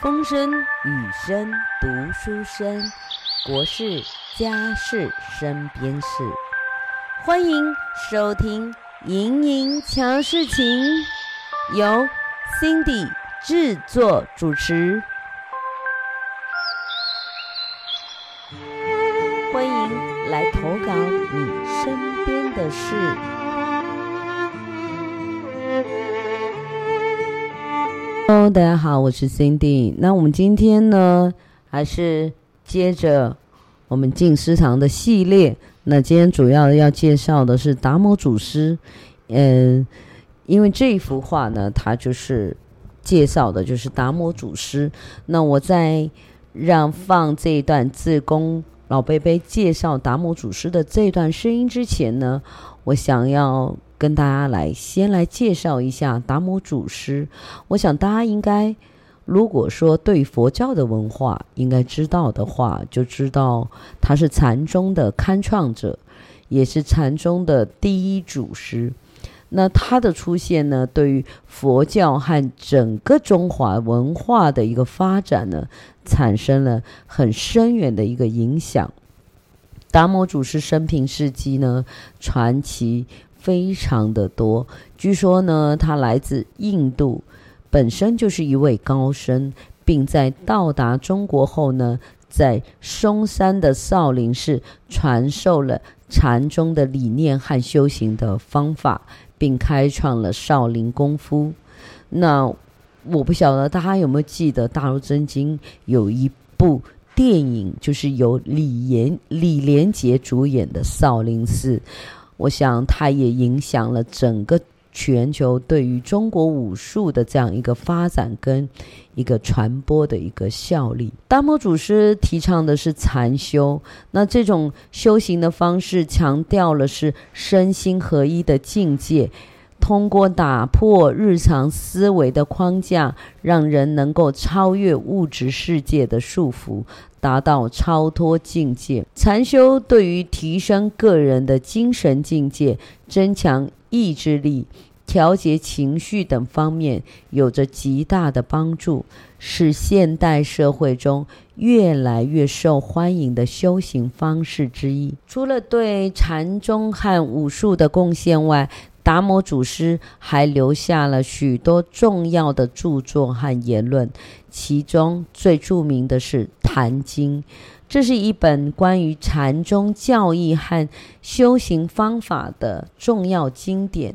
风声、雨声、读书声，国事、家事、身边事，欢迎收听《盈盈强事情》，由 Cindy 制作主持。大家好，我是 Cindy。那我们今天呢，还是接着我们静思堂的系列。那今天主要要介绍的是达摩祖师。嗯，因为这一幅画呢，它就是介绍的就是达摩祖师。那我在让放这一段自宫老贝贝介绍达摩祖师的这段声音之前呢，我想要。跟大家来先来介绍一下达摩祖师。我想大家应该，如果说对佛教的文化应该知道的话，就知道他是禅宗的开创者，也是禅宗的第一祖师。那他的出现呢，对于佛教和整个中华文化的一个发展呢，产生了很深远的一个影响。达摩祖师生平事迹呢，传奇。非常的多，据说呢，他来自印度，本身就是一位高僧，并在到达中国后呢，在嵩山的少林寺传授了禅宗的理念和修行的方法，并开创了少林功夫。那我不晓得大家有没有记得，大陆真经有一部电影，就是由李连李连杰主演的《少林寺》。我想，它也影响了整个全球对于中国武术的这样一个发展跟一个传播的一个效力。达摩祖师提倡的是禅修，那这种修行的方式强调了是身心合一的境界。通过打破日常思维的框架，让人能够超越物质世界的束缚，达到超脱境界。禅修对于提升个人的精神境界、增强意志力、调节情绪等方面有着极大的帮助，是现代社会中越来越受欢迎的修行方式之一。除了对禅宗和武术的贡献外，达摩祖师还留下了许多重要的著作和言论，其中最著名的是《坛经》，这是一本关于禅宗教义和修行方法的重要经典。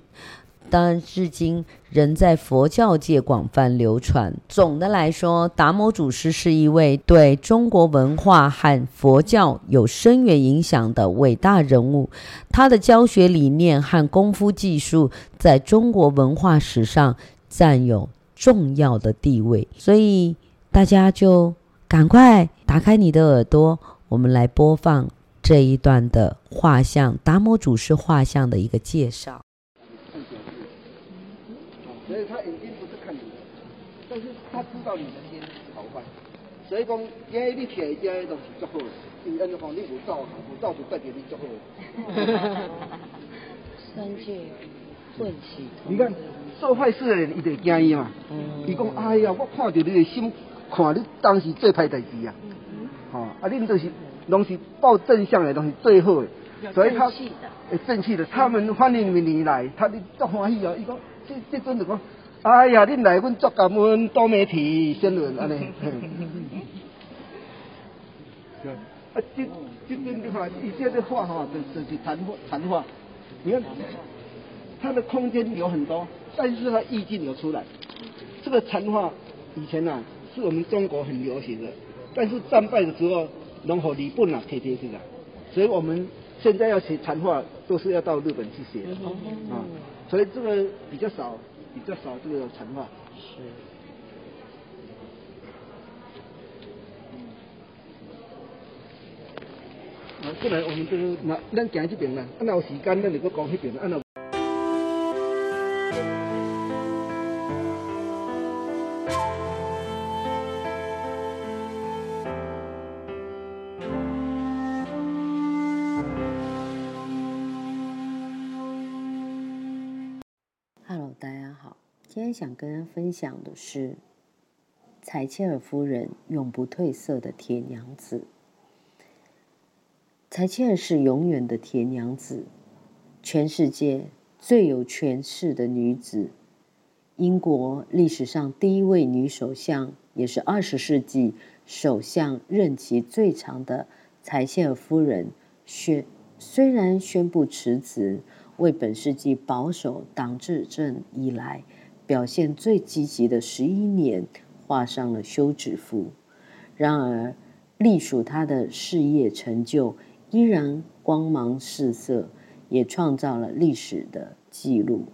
当然，至今仍在佛教界广泛流传。总的来说，达摩祖师是一位对中国文化和佛教有深远影响的伟大人物。他的教学理念和功夫技术在中国文化史上占有重要的地位。所以，大家就赶快打开你的耳朵，我们来播放这一段的画像——达摩祖师画像的一个介绍。所以他眼睛不是看你的，但是他知道你的心好坏。所以讲，今日你起来，今日都是足好。因为你讲你无造，无造就代表你足好。三界混起。你看做坏事的人，伊就惊伊嘛。伊讲、嗯，哎呀，我看着你的心，看你当时做歹代志啊。好、嗯，啊，恁都是拢是报正向的东西最好的。所以他，诶，正气的，他们欢迎你来，他的足欢喜啊。伊讲。这这阵就讲，哎呀，你来，阮作感恩多媒体新闻安尼。啊，这这边的话，以前的话哈，就是谈话谈话。你看，它的空间有很多，但是它意境有出来。这个禅话以前啊，是我们中国很流行的，但是战败的时候，然后日本啊贴贴去了，所以我们现在要学禅话，都是要到日本去学啊。所以这个比较少，比较少这个成嘛。是。啊，过来我们就是那咱行这边啦，啊，那有时间咱就搁讲那边，啊大家好。今天想跟大家分享的是柴切尔夫人永不褪色的铁娘子。柴切尔是永远的铁娘子，全世界最有权势的女子。英国历史上第一位女首相，也是二十世纪首相任期最长的柴切尔夫人宣虽然宣布辞职，为本世纪保守党执政以来表现最积极的十一年画上了休止符。然而，隶属他的事业成就依然光芒四射，也创造了历史的记录。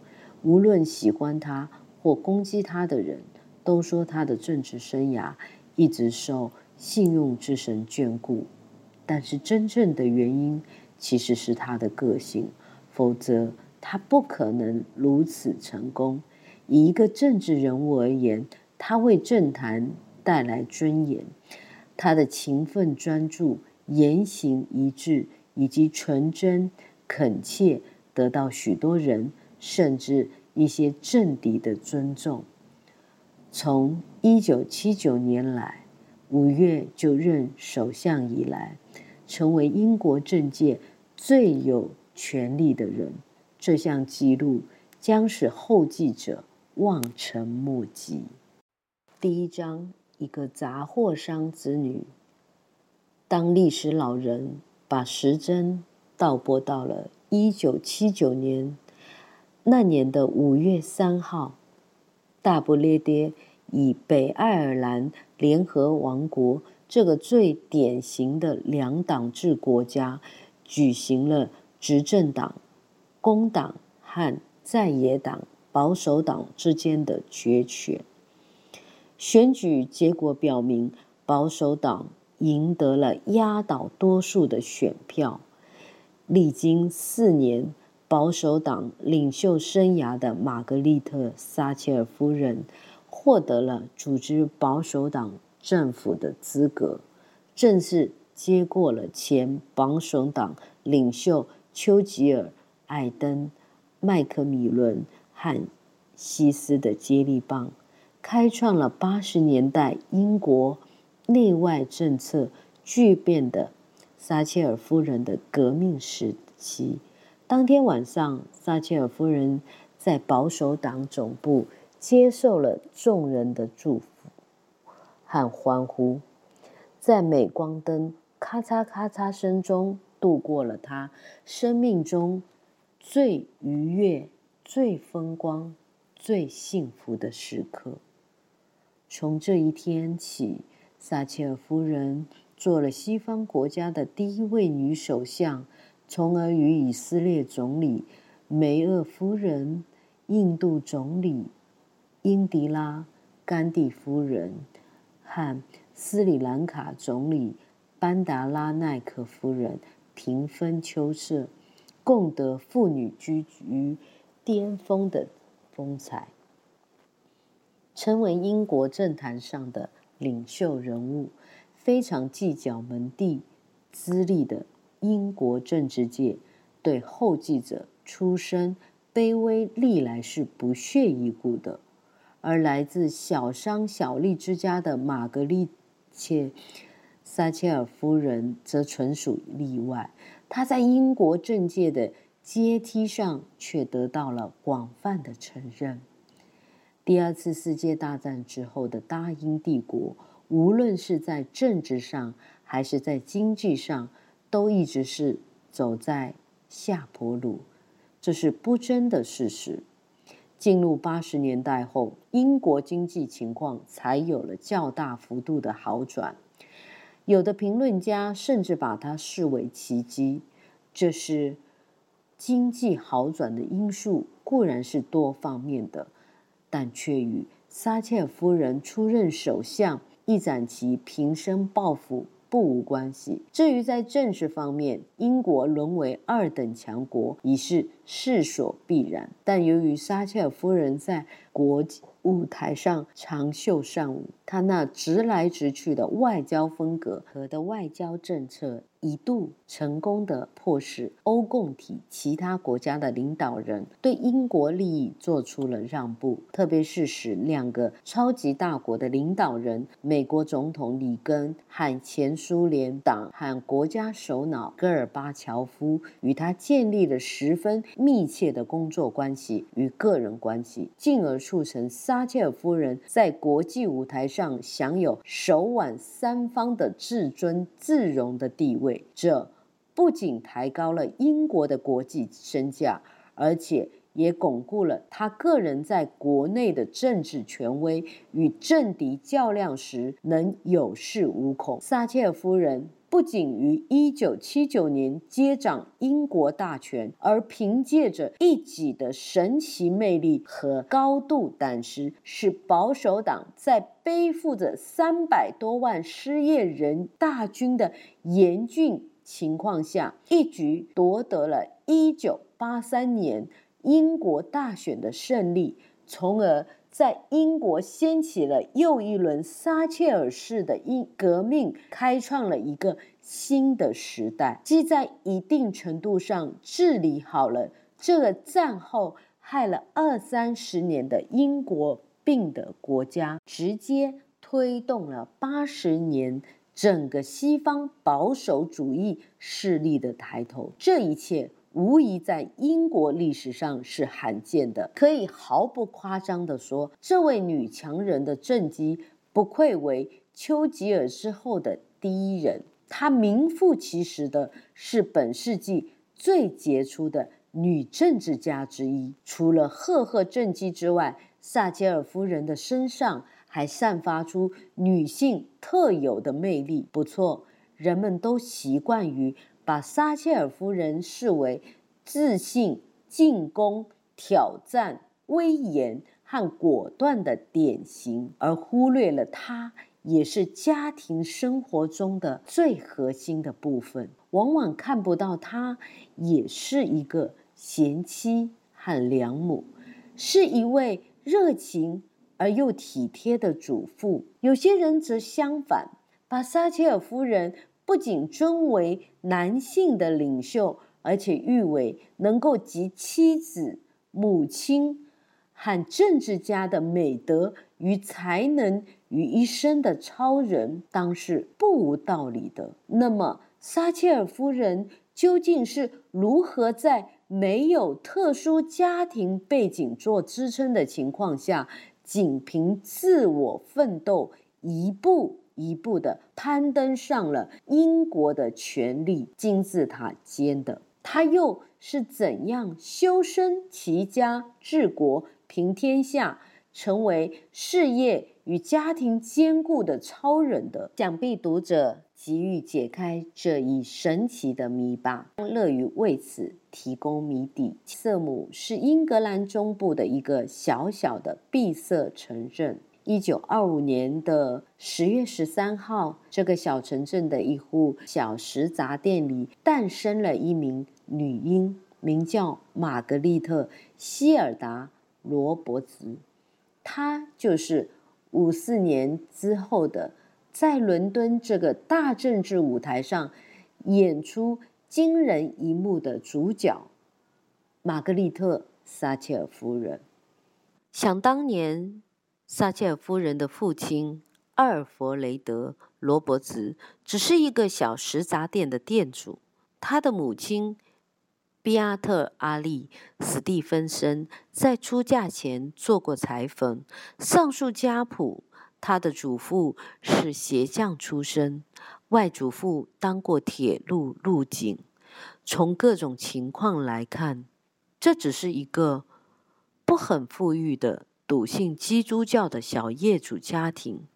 无论喜欢他或攻击他的人，都说他的政治生涯一直受信用之神眷顾。但是，真正的原因其实是他的个性，否则他不可能如此成功。以一个政治人物而言，他为政坛带来尊严。他的勤奋专注、言行一致以及纯真恳切，得到许多人甚至一些政敌的尊重。从一九七九年来，五月就任首相以来，成为英国政界最有权力的人。这项纪录将使后继者望尘莫及。第一章。一个杂货商子女。当历史老人把时针倒拨到了一九七九年，那年的五月三号，大不列颠以北爱尔兰联合王国这个最典型的两党制国家，举行了执政党工党和在野党保守党之间的决选。选举结果表明，保守党赢得了压倒多数的选票。历经四年保守党领袖生涯的玛格丽特·撒切尔夫人，获得了组织保守党政府的资格，正式接过了前保守党领袖丘吉尔、艾登、麦克米伦和希斯的接力棒。开创了八十年代英国内外政策巨变的撒切尔夫人的革命时期。当天晚上，撒切尔夫人在保守党总部接受了众人的祝福和欢呼，在镁光灯咔嚓咔嚓声中度过了他生命中最愉悦、最风光、最幸福的时刻。从这一天起，撒切尔夫人做了西方国家的第一位女首相，从而与以色列总理梅厄夫人、印度总理英迪拉·甘地夫人和斯里兰卡总理班达拉奈克夫人平分秋色，共得妇女居于巅峰的风采。成为英国政坛上的领袖人物，非常计较门第资历的英国政治界，对后继者出身卑微历来是不屑一顾的。而来自小商小利之家的玛格丽切·撒切尔夫人则纯属例外，她在英国政界的阶梯上却得到了广泛的承认。第二次世界大战之后的大英帝国，无论是在政治上还是在经济上，都一直是走在下坡路，这是不争的事实。进入八十年代后，英国经济情况才有了较大幅度的好转，有的评论家甚至把它视为奇迹。这是经济好转的因素，固然是多方面的。但却与撒切尔夫人出任首相，一展其平生抱负不无关系。至于在政治方面，英国沦为二等强国，已是势所必然。但由于撒切尔夫人在国际舞台上长袖善舞，她那直来直去的外交风格和的外交政策，一度成功的迫使欧共体其他国家的领导人对英国利益做出了让步，特别是使两个超级大国的领导人，美国总统里根和前苏联党和国家首脑戈尔巴乔夫与他建立了十分密切的工作关系与个人关系，进而促成撒切尔夫人在国际舞台上享有首挽三方的至尊自容的地位。这不仅抬高了英国的国际身价，而且也巩固了他个人在国内的政治权威，与政敌较量时能有恃无恐。撒切尔夫人不仅于一九七九年接掌英国大权，而凭借着一己的神奇魅力和高度胆识，使保守党在背负着三百多万失业人大军的严峻情况下，一举夺得了一九八三年英国大选的胜利，从而在英国掀起了又一轮撒切尔式的英革命，开创了一个新的时代，既在一定程度上治理好了这个战后害了二三十年的英国病的国家，直接推动了八十年。整个西方保守主义势力的抬头，这一切无疑在英国历史上是罕见的。可以毫不夸张地说，这位女强人的政绩不愧为丘吉尔之后的第一人。她名副其实的是本世纪最杰出的女政治家之一。除了赫赫政绩之外，撒切尔夫人的身上。还散发出女性特有的魅力。不错，人们都习惯于把撒切尔夫人视为自信、进攻、挑战、威严和果断的典型，而忽略了她也是家庭生活中的最核心的部分。往往看不到她也是一个贤妻和良母，是一位热情。而又体贴的主妇，有些人则相反，把撒切尔夫人不仅尊为男性的领袖，而且誉为能够集妻子、母亲和政治家的美德与才能于一身的超人，当是不无道理的。那么，撒切尔夫人究竟是如何在没有特殊家庭背景做支撑的情况下，仅凭自我奋斗，一步一步的攀登上了英国的权力金字塔尖的。他又是怎样修身齐家治国平天下，成为事业与家庭兼顾的超人的？想必读者急于解开这一神奇的谜吧，乐于为此。提供谜底。瑟姆是英格兰中部的一个小小的闭塞城镇。一九二五年的十月十三号，这个小城镇的一户小食杂店里诞生了一名女婴，名叫玛格丽特·希尔达·罗伯茨。她就是五四年之后的，在伦敦这个大政治舞台上演出。惊人一幕的主角，玛格丽特·撒切尔夫人。想当年，撒切尔夫人的父亲阿尔弗雷德·罗伯茨只是一个小食杂店的店主，他的母亲比阿特·阿丽·史蒂芬森在出嫁前做过裁缝。上述家谱，他的祖父是鞋匠出身。外祖父当过铁路路警，从各种情况来看，这只是一个不很富裕的笃信基督教的小业主家庭。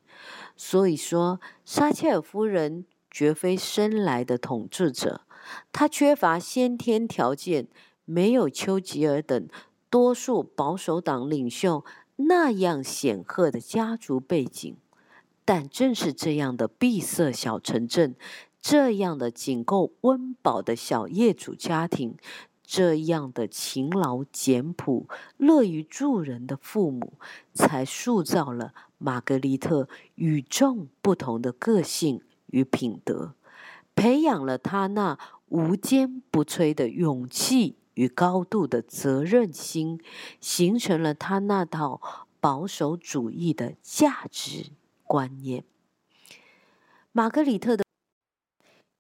所以说，撒切尔夫人绝非生来的统治者，她缺乏先天条件，没有丘吉尔等多数保守党领袖那样显赫的家族背景。但正是这样的闭塞小城镇，这样的仅够温饱的小业主家庭，这样的勤劳简朴、乐于助人的父母，才塑造了玛格丽特与众不同的个性与品德，培养了她那无坚不摧的勇气与高度的责任心，形成了她那套保守主义的价值观念。玛格丽特的，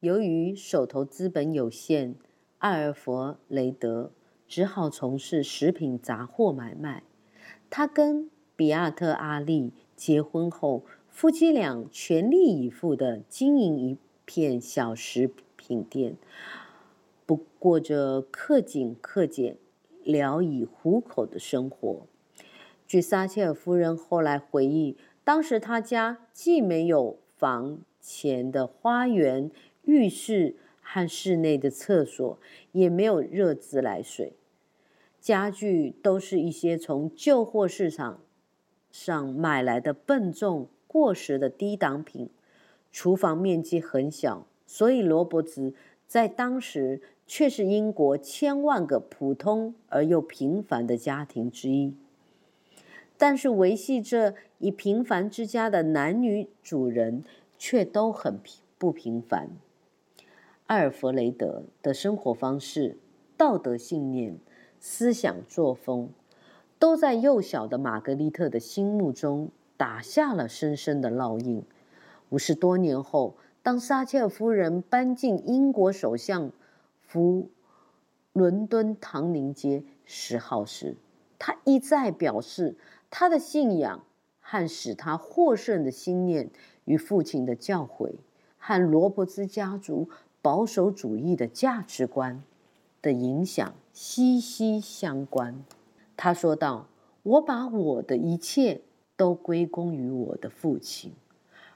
由于手头资本有限。艾尔弗雷德只好从事食品杂货买卖。他跟比亚特阿丽结婚后，夫妻俩全力以赴地经营一片小食品店，不过着克勤克俭、聊以糊口的生活。据撒切尔夫人后来回忆，当时他家既没有房前的花园、浴室。和室内的厕所也没有热自来水，家具都是一些从旧货市场上买来的笨重过时的低档品。厨房面积很小，所以罗伯茨在当时却是英国千万个普通而又平凡的家庭之一。但是维系这一平凡之家的男女主人却都很平不平凡。艾尔弗雷德的生活方式、道德信念、思想作风，都在幼小的玛格丽特的心目中打下了深深的烙印。五十多年后，当撒切尔夫人搬进英国首相府伦敦唐宁街十号时，她一再表示，她的信仰和使她获胜的信念与父亲的教诲和罗伯兹家族。保守主义的价值观的影响息息相关。他说道：“我把我的一切都归功于我的父亲。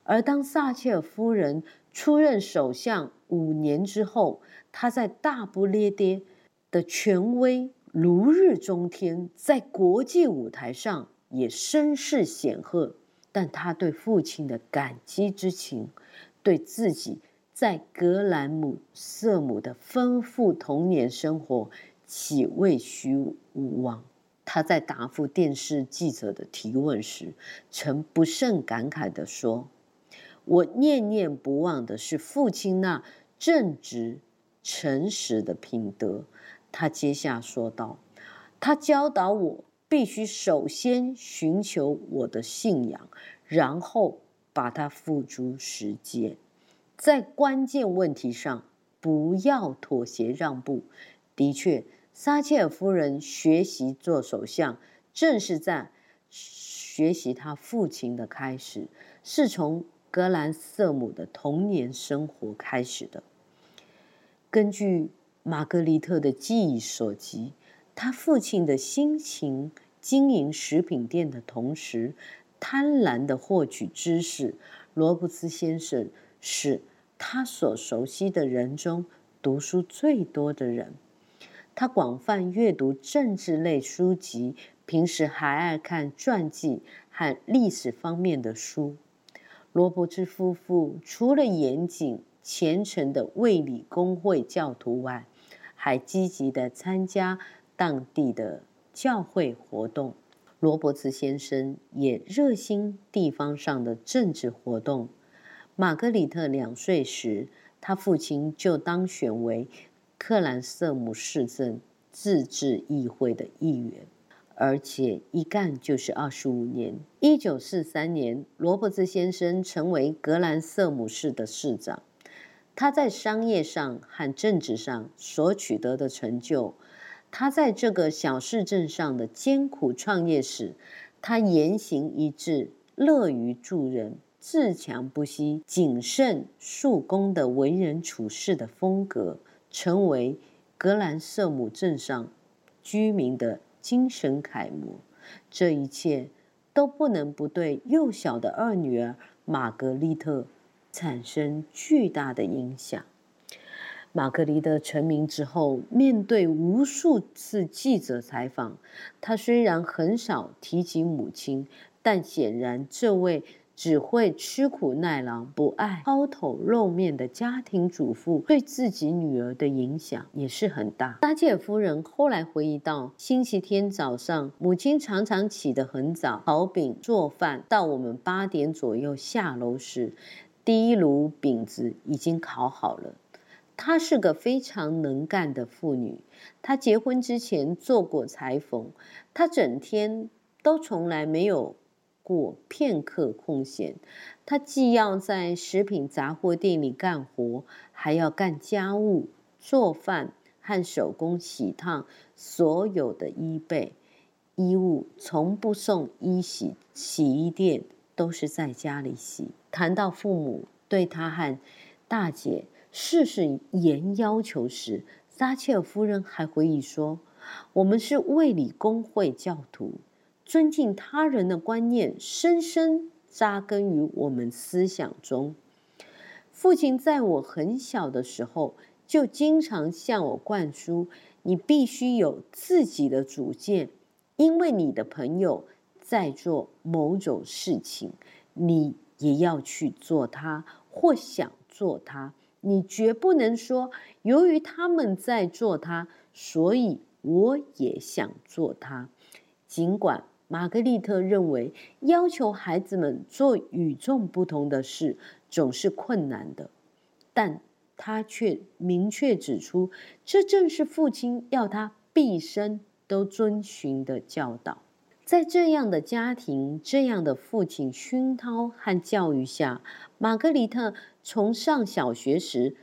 而当撒切尔夫人出任首相五年之后，他在大不列颠的权威如日中天，在国际舞台上也声势显赫。但他对父亲的感激之情，对自己。”在格兰姆瑟姆的丰富童年生活，岂未须无望？他在答复电视记者的提问时，曾不胜感慨地说：“我念念不忘的是父亲那正直、诚实的品德。”他接下说道：“他教导我，必须首先寻求我的信仰，然后把它付诸实践。”在关键问题上，不要妥协让步。的确，撒切尔夫人学习做首相，正是在学习她父亲的开始，是从格兰瑟姆的童年生活开始的。根据玛格丽特的记忆所及，她父亲的心情经营食品店的同时，贪婪的获取知识。罗伯茨先生。是他所熟悉的人中读书最多的人。他广泛阅读政治类书籍，平时还爱看传记和历史方面的书。罗伯茨夫妇除了严谨虔诚的卫理公会教徒外，还积极的参加当地的教会活动。罗伯茨先生也热心地方上的政治活动。玛格丽特两岁时，他父亲就当选为克兰瑟姆市政自治议会的议员，而且一干就是二十五年。一九四三年，罗伯兹先生成为格兰瑟姆市的市长。他在商业上和政治上所取得的成就，他在这个小市镇上的艰苦创业史，他言行一致，乐于助人。自强不息、谨慎述公的为人处事的风格，成为格兰瑟姆镇上居民的精神楷模。这一切都不能不对幼小的二女儿玛格丽特产生巨大的影响。玛格丽特成名之后，面对无数次记者采访，她虽然很少提及母亲，但显然这位。只会吃苦耐劳、不爱抛头露面的家庭主妇，对自己女儿的影响也是很大。撒切尔夫人后来回忆到，星期天早上，母亲常常起得很早，烤饼、做饭，到我们八点左右下楼时，第一炉饼子已经烤好了。她是个非常能干的妇女，她结婚之前做过裁缝，她整天都从来没有。过片刻空闲，他既要在食品杂货店里干活，还要干家务、做饭和手工洗烫所有的衣被、衣物，从不送衣洗洗衣店，都是在家里洗。谈到父母对他和大姐事事严要求时，撒切尔夫人还回忆说：“我们是卫理公会教徒。”尊敬他人的观念深深扎根于我们思想中。父亲在我很小的时候就经常向我灌输：你必须有自己的主见，因为你的朋友在做某种事情，你也要去做它或想做它。你绝不能说：由于他们在做它，所以我也想做它。尽管。玛格丽特认为，要求孩子们做与众不同的事总是困难的，但他却明确指出，这正是父亲要他毕生都遵循的教导。在这样的家庭、这样的父亲熏陶和教育下，玛格丽特从上小学时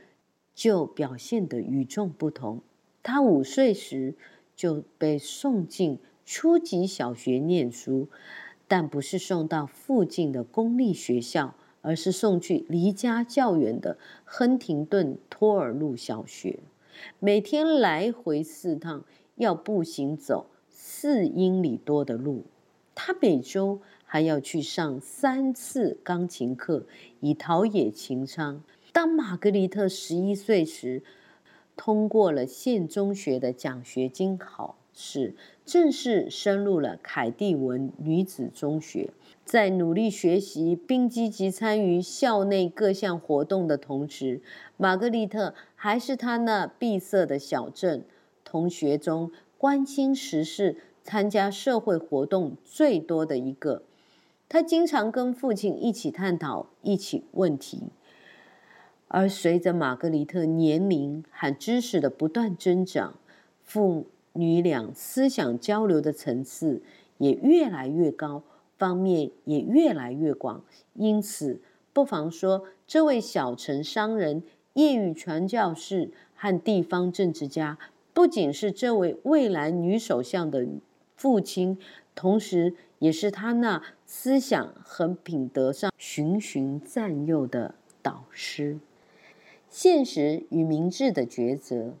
就表现得与众不同。她五岁时就被送进。初级小学念书，但不是送到附近的公立学校，而是送去离家较远的亨廷顿托尔路小学。每天来回四趟，要步行走四英里多的路。他每周还要去上三次钢琴课，以陶冶情操。当玛格丽特十一岁时，通过了县中学的奖学金考是。正式升入了凯蒂文女子中学，在努力学习并积极参与校内各项活动的同时，玛格丽特还是她那闭塞的小镇同学中关心时事、参加社会活动最多的一个。她经常跟父亲一起探讨一起问题，而随着玛格丽特年龄和知识的不断增长，父。女俩思想交流的层次也越来越高，方面也越来越广。因此，不妨说，这位小城商人、业余传教士和地方政治家，不仅是这位未来女首相的父亲，同时也是他那思想和品德上循循善诱的导师。现实与明智的抉择。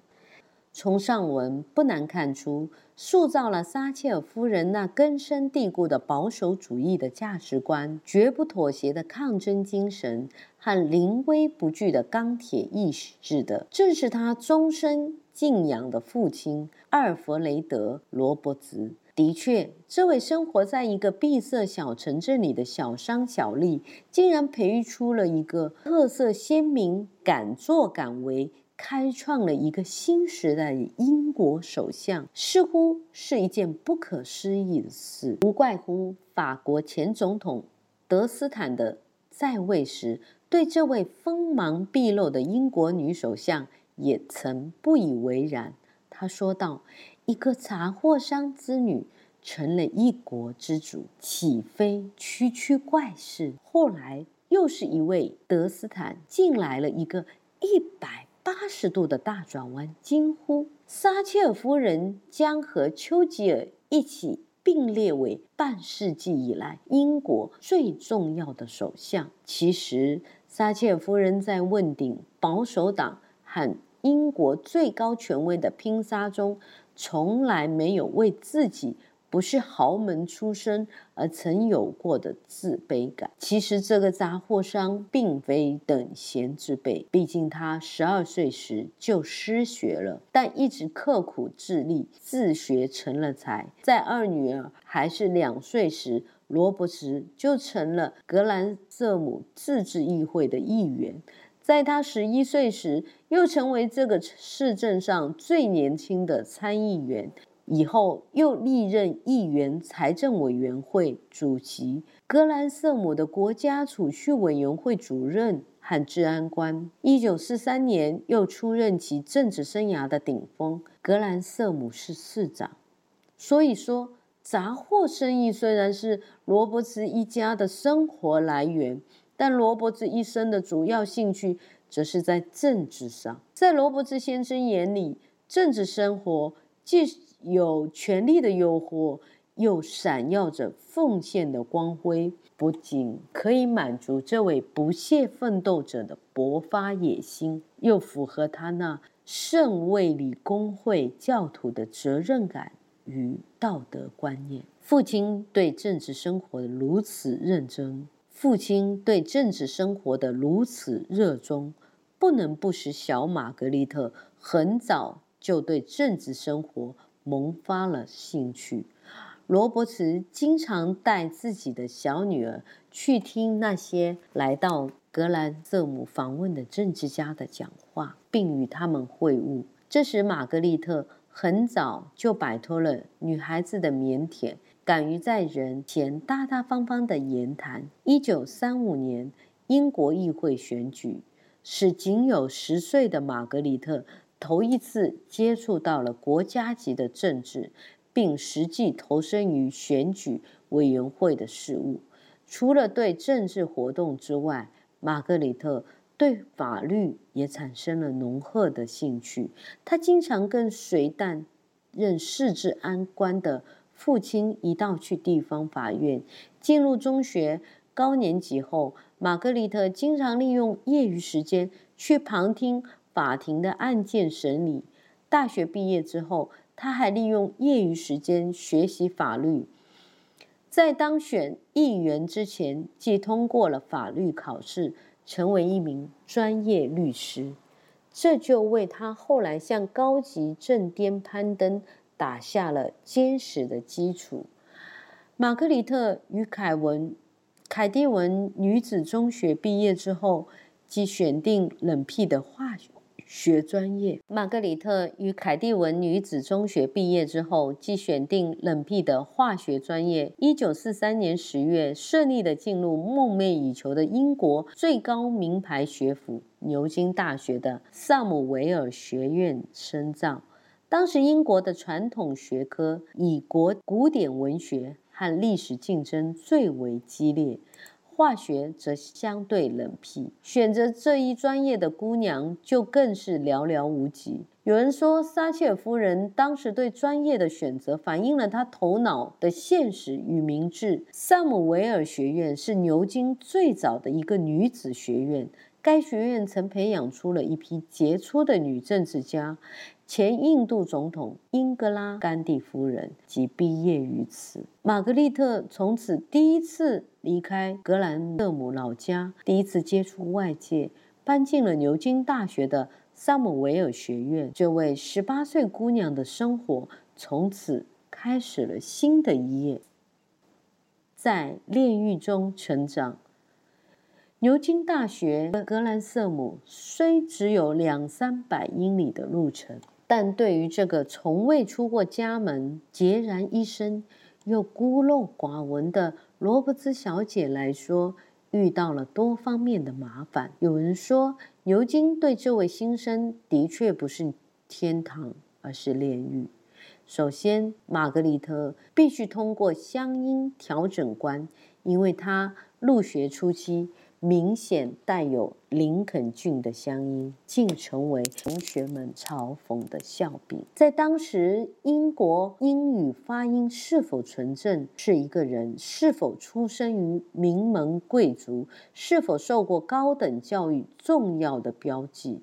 从上文不难看出，塑造了撒切尔夫人那根深蒂固的保守主义的价值观、绝不妥协的抗争精神和临危不惧的钢铁意志的，正是她终身敬仰的父亲阿尔弗雷德·罗伯兹。的确，这位生活在一个闭塞小城镇里的小商小利，竟然培育出了一个特色鲜明、敢作敢为。开创了一个新时代的英国首相，似乎是一件不可思议的事。无怪乎法国前总统德斯坦的在位时，对这位锋芒毕露的英国女首相也曾不以为然。他说道：“一个杂货商之女成了一国之主，岂非区区怪事？”后来又是一位德斯坦进来了一个一百。八十度的大转弯，惊呼：“撒切尔夫人将和丘吉尔一起并列为半世纪以来英国最重要的首相。”其实，撒切尔夫人在问鼎保守党和英国最高权威的拼杀中，从来没有为自己。不是豪门出身而曾有过的自卑感。其实这个杂货商并非等闲之辈，毕竟他十二岁时就失学了，但一直刻苦自立，自学成了才。在二女儿还是两岁时，罗伯茨就成了格兰瑟姆自治议会的议员。在他十一岁时，又成为这个市镇上最年轻的参议员。以后又历任议员财政委员会主席、格兰瑟姆的国家储蓄委员会主任和治安官。一九四三年，又出任其政治生涯的顶峰。格兰瑟姆是市长。所以说，杂货生意虽然是罗伯茨一家的生活来源。但罗伯茨一生的主要兴趣则是在政治上。在罗伯茨先生眼里，政治生活既有权力的诱惑，又闪耀着奉献的光辉，不仅可以满足这位不懈奋斗者的勃发野心，又符合他那圣卫理公会教徒的责任感与道德观念。父亲对政治生活的如此认真。父亲对政治生活的如此热衷，不能不使小玛格丽特很早就对政治生活萌发了兴趣。罗伯茨经常带自己的小女儿去听那些来到格兰瑟姆访问的政治家的讲话，并与他们会晤。这时，玛格丽特很早就摆脱了女孩子的腼腆。敢于在人前大大方方的言谈。一九三五年，英国议会选举使仅有十岁的玛格丽特头一次接触到了国家级的政治，并实际投身于选举委员会的事务。除了对政治活动之外，玛格丽特对法律也产生了浓厚的兴趣。她经常跟随担任市治安官的。父亲一道去地方法院。进入中学高年级后，玛格丽特经常利用业余时间去旁听法庭的案件审理。大学毕业之后，他还利用业余时间学习法律。在当选议员之前，既通过了法律考试，成为一名专业律师。这就为他后来向高级政颠攀登。打下了坚实的基础。玛格丽特与凯文、凯蒂文女子中学毕业之后，即选定冷僻的化学学专业。玛格丽特与凯蒂文女子中学毕业之后，即选定冷僻的化学专业。一九四三年十月，顺利地进入梦寐以求的英国最高名牌学府——牛津大学的萨姆维尔学院深造。当时英国的传统学科以国古典文学和历史竞争最为激烈，化学则相对冷僻。选择这一专业的姑娘就更是寥寥无几。有人说，撒切尔夫人当时对专业的选择反映了她头脑的现实与明智。萨姆维尔学院是牛津最早的一个女子学院。该学院曾培养出了一批杰出的女政治家，前印度总统英格拉·甘地夫人即毕业于此。玛格丽特从此第一次离开格兰瑟姆老家，第一次接触外界，搬进了牛津大学的萨姆维尔学院。这位十八岁姑娘的生活从此开始了新的一页，在炼狱中成长。牛津大学格兰瑟姆虽只有两三百英里的路程，但对于这个从未出过家门、孑然一身又孤陋寡闻的罗伯兹小姐来说，遇到了多方面的麻烦。有人说，牛津对这位新生的确不是天堂，而是炼狱。首先，玛格丽特必须通过乡音调整关，因为她入学初期。明显带有林肯郡的乡音，竟成为同学们嘲讽的笑柄。在当时，英国英语发音是否纯正，是一个人是否出生于名门贵族、是否受过高等教育重要的标记。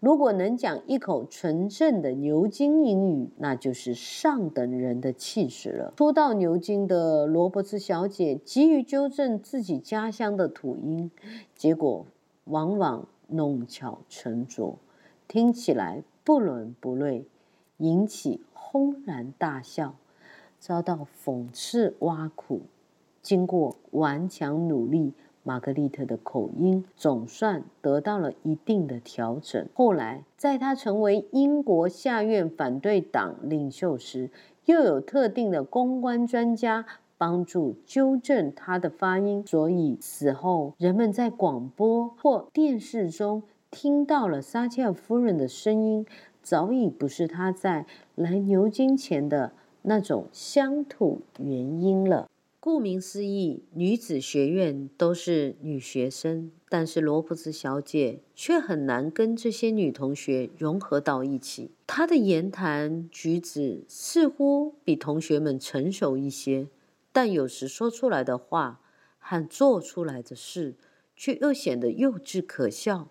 如果能讲一口纯正的牛津英语，那就是上等人的气质了。初到牛津的罗伯茨小姐急于纠正自己家乡的土音，结果往往弄巧成拙，听起来不伦不类，引起轰然大笑，遭到讽刺挖苦。经过顽强努力，玛格丽特的口音总算得到了一定的调整。后来，在她成为英国下院反对党领袖时，又有特定的公关专家帮助纠正她的发音，所以死后人们在广播或电视中听到了撒切尔夫人的声音，早已不是她在来牛津前的那种乡土原音了。顾名思义，女子学院都是女学生，但是罗伯茨小姐却很难跟这些女同学融合到一起。她的言谈举止似乎比同学们成熟一些，但有时说出来的话和做出来的事却又显得幼稚可笑。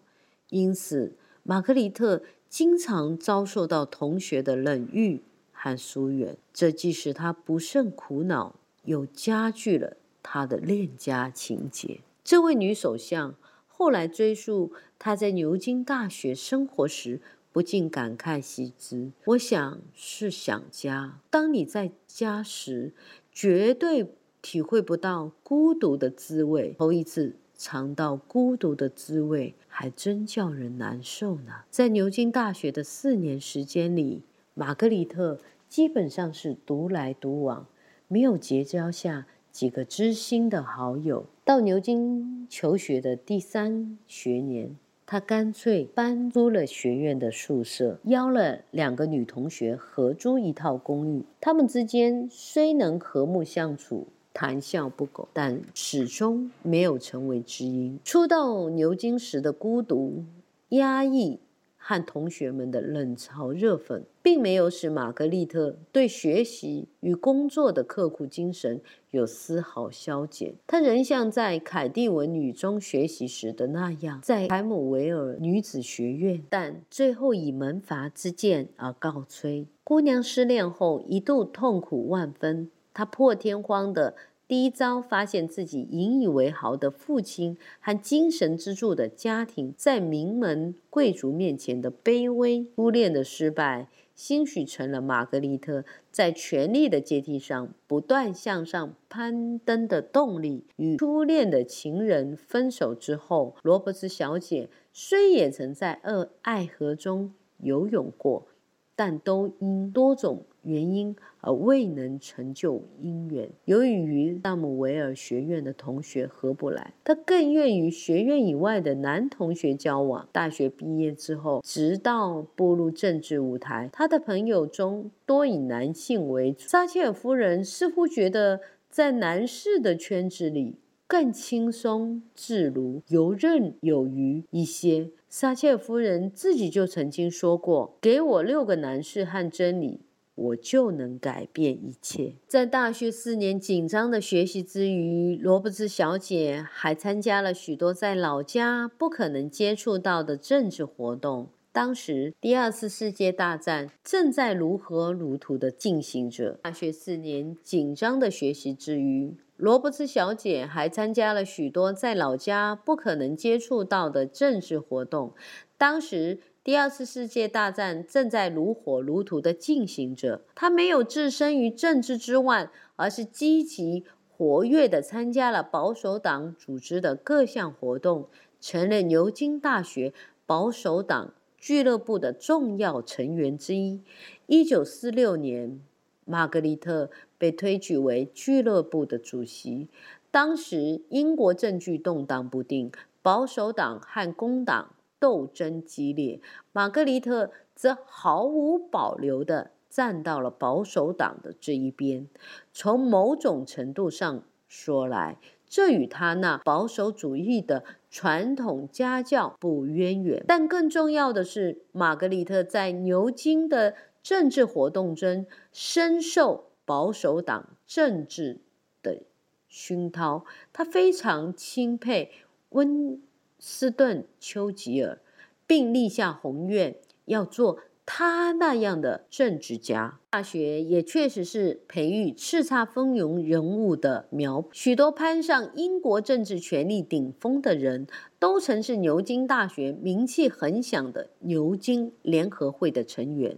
因此，玛格丽特经常遭受到同学的冷遇和疏远，这既使她不胜苦恼。又加剧了她的恋家情结。这位女首相后来追溯她在牛津大学生活时，不禁感慨惜之：“我想是想家。当你在家时，绝对体会不到孤独的滋味。头一次尝到孤独的滋味，还真叫人难受呢。”在牛津大学的四年时间里，玛格丽特基本上是独来独往。没有结交下几个知心的好友。到牛津求学的第三学年，他干脆搬租了学院的宿舍，邀了两个女同学合租一套公寓。他们之间虽能和睦相处、谈笑不苟，但始终没有成为知音。初到牛津时的孤独、压抑。和同学们的冷嘲热讽，并没有使玛格丽特对学习与工作的刻苦精神有丝毫消减。她仍像在凯蒂文女中学习时的那样，在凯姆维尔女子学院，但最后以门阀之见而告吹。姑娘失恋后，一度痛苦万分，她破天荒的。第一遭发现自己引以为豪的父亲和精神支柱的家庭在名门贵族面前的卑微，初恋的失败，兴许成了玛格丽特在权力的阶梯上不断向上攀登的动力。与初恋的情人分手之后，罗伯茨小姐虽也曾在爱爱河中游泳过，但都因多种。原因而未能成就姻缘。由于与萨姆维尔学院的同学合不来，他更愿与学院以外的男同学交往。大学毕业之后，直到步入政治舞台，他的朋友中多以男性为主。撒切尔夫人似乎觉得在男士的圈子里更轻松自如、游刃有余一些。撒切尔夫人自己就曾经说过：“给我六个男士和真理。”我就能改变一切。在大学四年紧张的学习之余，罗伯茨小姐还参加了许多在老家不可能接触到的政治活动。当时，第二次世界大战正在如火如荼地进行着。大学四年紧张的学习之余，罗伯茨小姐还参加了许多在老家不可能接触到的政治活动。当时，第二次世界大战正在如火如荼的进行着，他没有置身于政治之外，而是积极活跃的参加了保守党组织的各项活动，成了牛津大学保守党俱乐部的重要成员之一。一九四六年，玛格丽特被推举为俱乐部的主席。当时英国政局动荡不定，保守党和工党。斗争激烈，玛格丽特则毫无保留地站到了保守党的这一边。从某种程度上说来，这与他那保守主义的传统家教不渊源。但更重要的是，玛格丽特在牛津的政治活动中深受保守党政治的熏陶。他非常钦佩温。斯顿·丘吉尔，并立下宏愿，要做他那样的政治家。大学也确实是培育叱咤风云人物的苗。许多攀上英国政治权力顶峰的人，都曾是牛津大学名气很响的牛津联合会的成员，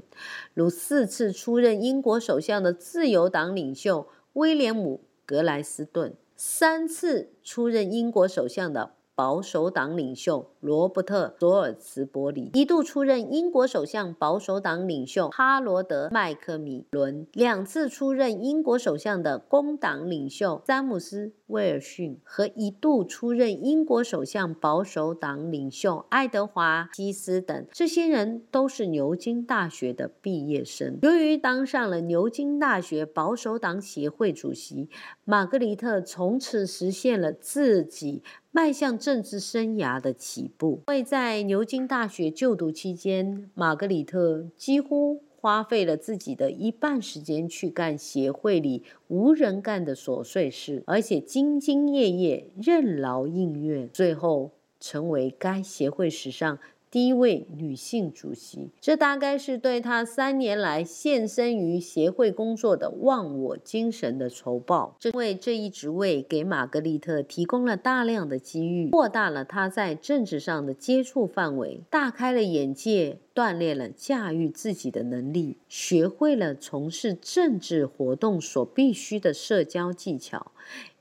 如四次出任英国首相的自由党领袖威廉姆·格莱斯顿。三次出任英国首相的保守党领袖罗伯特·索尔茨伯里，一度出任英国首相保守党领袖哈罗德·麦克米伦，两次出任英国首相的工党领袖詹姆斯·威尔逊和一度出任英国首相保守党领袖爱德华·希斯等，这些人都是牛津大学的毕业生。由于当上了牛津大学保守党协会主席，玛格丽特从此实现了自己。迈向政治生涯的起步。为在牛津大学就读期间，玛格丽特几乎花费了自己的一半时间去干协会里无人干的琐碎事，而且兢兢业业、任劳任怨，最后成为该协会史上。第一位女性主席，这大概是对她三年来献身于协会工作的忘我精神的酬报。正因为这一职位给玛格丽特提供了大量的机遇，扩大了她在政治上的接触范围，大开了眼界，锻炼了驾驭自己的能力，学会了从事政治活动所必须的社交技巧。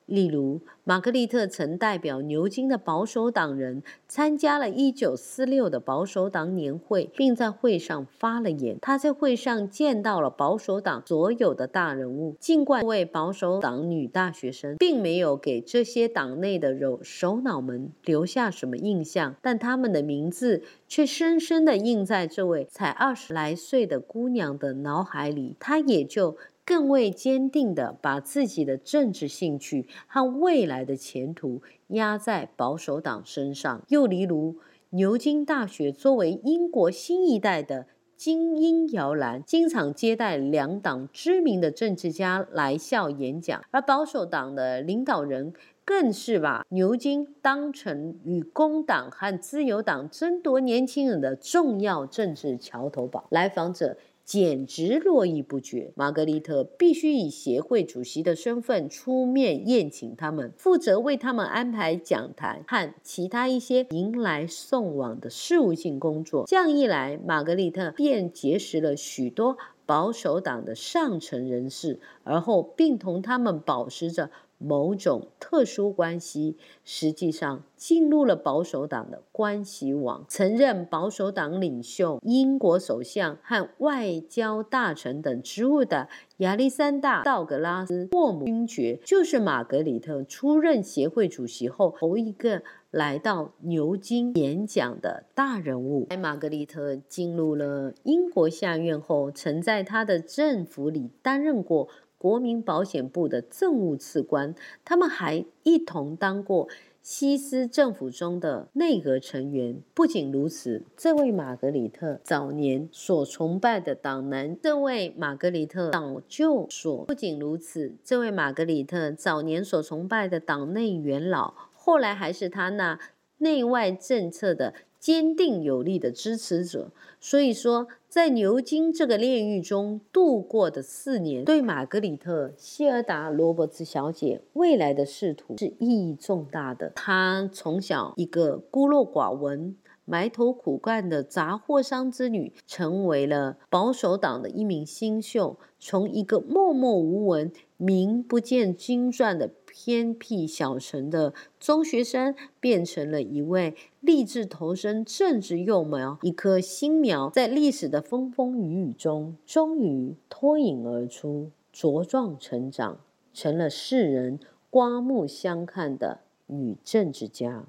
例如，玛格丽特曾代表牛津的保守党人参加了一九四六的保守党年会，并在会上发了言。她在会上见到了保守党所有的大人物，尽管为保守党女大学生并没有给这些党内的首脑们留下什么印象，但他们的名字却深深地印在这位才二十来岁的姑娘的脑海里。她也就。更为坚定地把自己的政治兴趣和未来的前途压在保守党身上。又例如，牛津大学作为英国新一代的精英摇篮，经常接待两党知名的政治家来校演讲，而保守党的领导人更是把牛津当成与工党和自由党争夺年轻人的重要政治桥头堡。来访者。简直络绎不绝。玛格丽特必须以协会主席的身份出面宴请他们，负责为他们安排讲坛和其他一些迎来送往的事务性工作。这样一来，玛格丽特便结识了许多保守党的上层人士，而后并同他们保持着。某种特殊关系，实际上进入了保守党的关系网。曾任保守党领袖、英国首相和外交大臣等职务的亚历山大·道格拉斯·霍姆勋爵，就是玛格丽特出任协会主席后头一个来到牛津演讲的大人物。在玛格丽特进入了英国下院后，曾在他的政府里担任过。国民保险部的政务次官，他们还一同当过西斯政府中的内阁成员。不仅如此，这位玛格丽特早年所崇拜的党男，这位玛格丽特早就所不仅如此，这位玛格丽特早年所崇拜的党内元老，后来还是他那内外政策的。坚定有力的支持者，所以说，在牛津这个炼狱中度过的四年，对玛格丽特·希尔达·罗伯茨小姐未来的仕途是意义重大的。她从小一个孤陋寡闻、埋头苦干的杂货商之女，成为了保守党的一名新秀，从一个默默无闻、名不见经传的。偏僻小城的中学生变成了一位立志投身政治幼苗，一颗新苗在历史的风风雨雨中，终于脱颖而出，茁壮成长，成了世人刮目相看的女政治家。